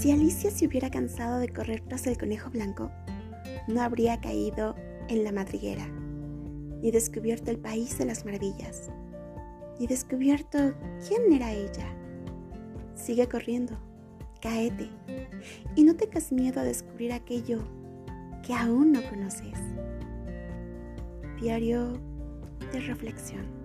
Si Alicia se hubiera cansado de correr tras el conejo blanco, no habría caído en la madriguera, ni descubierto el país de las maravillas, ni descubierto quién era ella. Sigue corriendo, caete, y no tengas miedo a descubrir aquello que aún no conoces. Diario de reflexión.